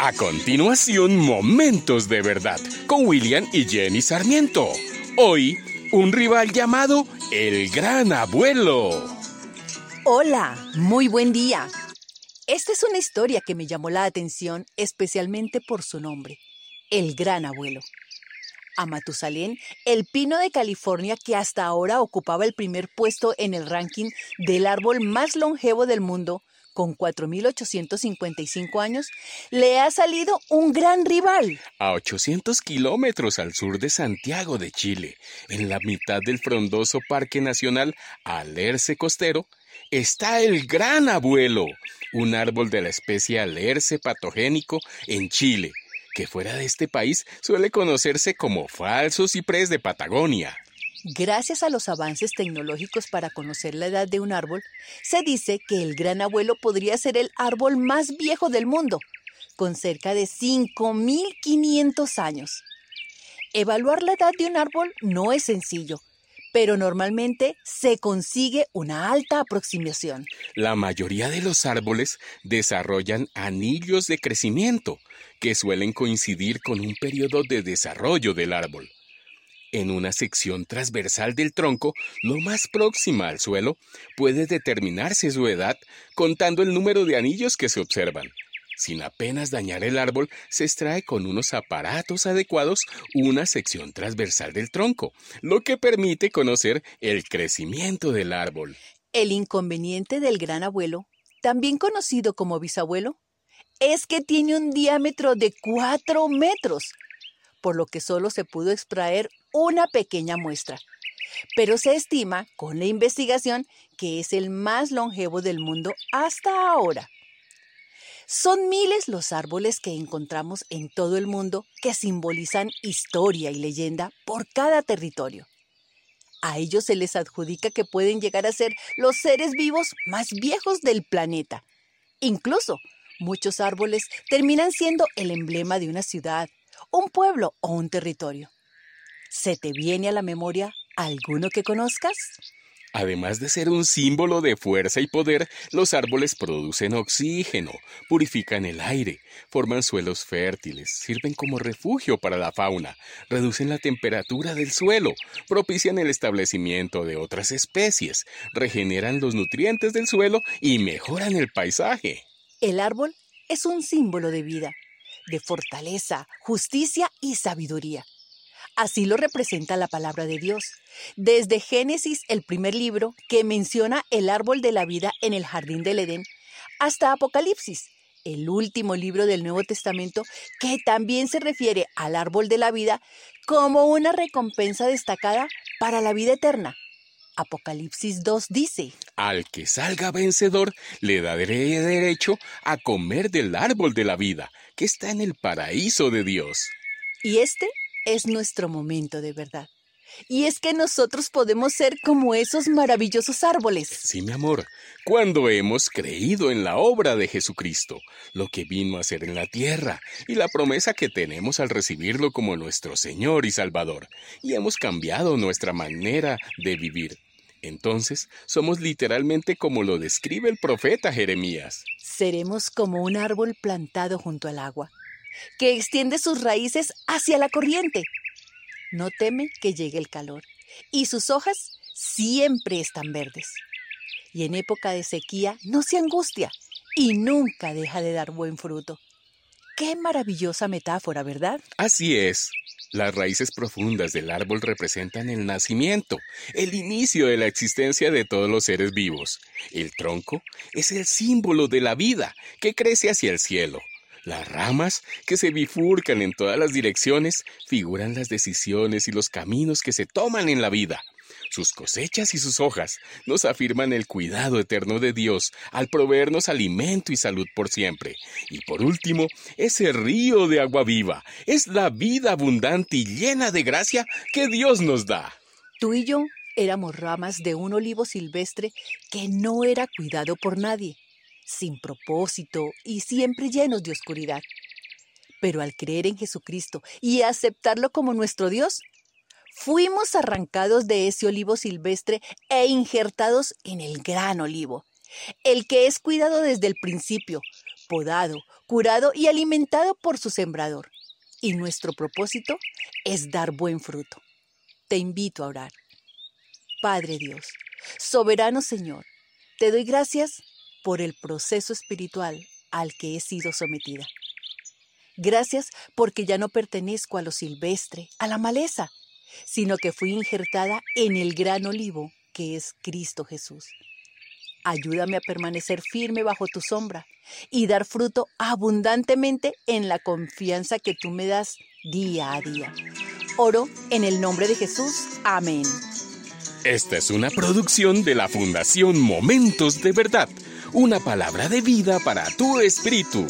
A continuación, Momentos de Verdad con William y Jenny Sarmiento. Hoy, un rival llamado El Gran Abuelo. Hola, muy buen día. Esta es una historia que me llamó la atención especialmente por su nombre, El Gran Abuelo. A Matusalén, el pino de California que hasta ahora ocupaba el primer puesto en el ranking del árbol más longevo del mundo, con 4.855 años, le ha salido un gran rival. A 800 kilómetros al sur de Santiago de Chile, en la mitad del frondoso Parque Nacional Alerce Costero, está el gran abuelo, un árbol de la especie Alerce patogénico en Chile, que fuera de este país suele conocerse como falso ciprés de Patagonia. Gracias a los avances tecnológicos para conocer la edad de un árbol, se dice que el gran abuelo podría ser el árbol más viejo del mundo, con cerca de 5.500 años. Evaluar la edad de un árbol no es sencillo, pero normalmente se consigue una alta aproximación. La mayoría de los árboles desarrollan anillos de crecimiento, que suelen coincidir con un periodo de desarrollo del árbol. En una sección transversal del tronco, lo más próxima al suelo, puede determinarse su edad contando el número de anillos que se observan. Sin apenas dañar el árbol, se extrae con unos aparatos adecuados una sección transversal del tronco, lo que permite conocer el crecimiento del árbol. El inconveniente del gran abuelo, también conocido como bisabuelo, es que tiene un diámetro de 4 metros, por lo que solo se pudo extraer una pequeña muestra. Pero se estima, con la investigación, que es el más longevo del mundo hasta ahora. Son miles los árboles que encontramos en todo el mundo que simbolizan historia y leyenda por cada territorio. A ellos se les adjudica que pueden llegar a ser los seres vivos más viejos del planeta. Incluso, muchos árboles terminan siendo el emblema de una ciudad, un pueblo o un territorio. ¿Se te viene a la memoria alguno que conozcas? Además de ser un símbolo de fuerza y poder, los árboles producen oxígeno, purifican el aire, forman suelos fértiles, sirven como refugio para la fauna, reducen la temperatura del suelo, propician el establecimiento de otras especies, regeneran los nutrientes del suelo y mejoran el paisaje. El árbol es un símbolo de vida, de fortaleza, justicia y sabiduría. Así lo representa la palabra de Dios. Desde Génesis, el primer libro, que menciona el árbol de la vida en el jardín del Edén, hasta Apocalipsis, el último libro del Nuevo Testamento, que también se refiere al árbol de la vida como una recompensa destacada para la vida eterna. Apocalipsis 2 dice, Al que salga vencedor le daré derecho a comer del árbol de la vida, que está en el paraíso de Dios. Y este es nuestro momento de verdad. Y es que nosotros podemos ser como esos maravillosos árboles. Sí, mi amor, cuando hemos creído en la obra de Jesucristo, lo que vino a hacer en la tierra y la promesa que tenemos al recibirlo como nuestro Señor y Salvador, y hemos cambiado nuestra manera de vivir. Entonces, somos literalmente como lo describe el profeta Jeremías. Seremos como un árbol plantado junto al agua que extiende sus raíces hacia la corriente. No teme que llegue el calor y sus hojas siempre están verdes. Y en época de sequía no se angustia y nunca deja de dar buen fruto. Qué maravillosa metáfora, ¿verdad? Así es. Las raíces profundas del árbol representan el nacimiento, el inicio de la existencia de todos los seres vivos. El tronco es el símbolo de la vida que crece hacia el cielo. Las ramas, que se bifurcan en todas las direcciones, figuran las decisiones y los caminos que se toman en la vida. Sus cosechas y sus hojas nos afirman el cuidado eterno de Dios al proveernos alimento y salud por siempre. Y por último, ese río de agua viva es la vida abundante y llena de gracia que Dios nos da. Tú y yo éramos ramas de un olivo silvestre que no era cuidado por nadie sin propósito y siempre llenos de oscuridad. Pero al creer en Jesucristo y aceptarlo como nuestro Dios, fuimos arrancados de ese olivo silvestre e injertados en el gran olivo, el que es cuidado desde el principio, podado, curado y alimentado por su sembrador. Y nuestro propósito es dar buen fruto. Te invito a orar. Padre Dios, soberano Señor, te doy gracias por el proceso espiritual al que he sido sometida. Gracias porque ya no pertenezco a lo silvestre, a la maleza, sino que fui injertada en el gran olivo que es Cristo Jesús. Ayúdame a permanecer firme bajo tu sombra y dar fruto abundantemente en la confianza que tú me das día a día. Oro en el nombre de Jesús. Amén. Esta es una producción de la Fundación Momentos de Verdad, una palabra de vida para tu espíritu.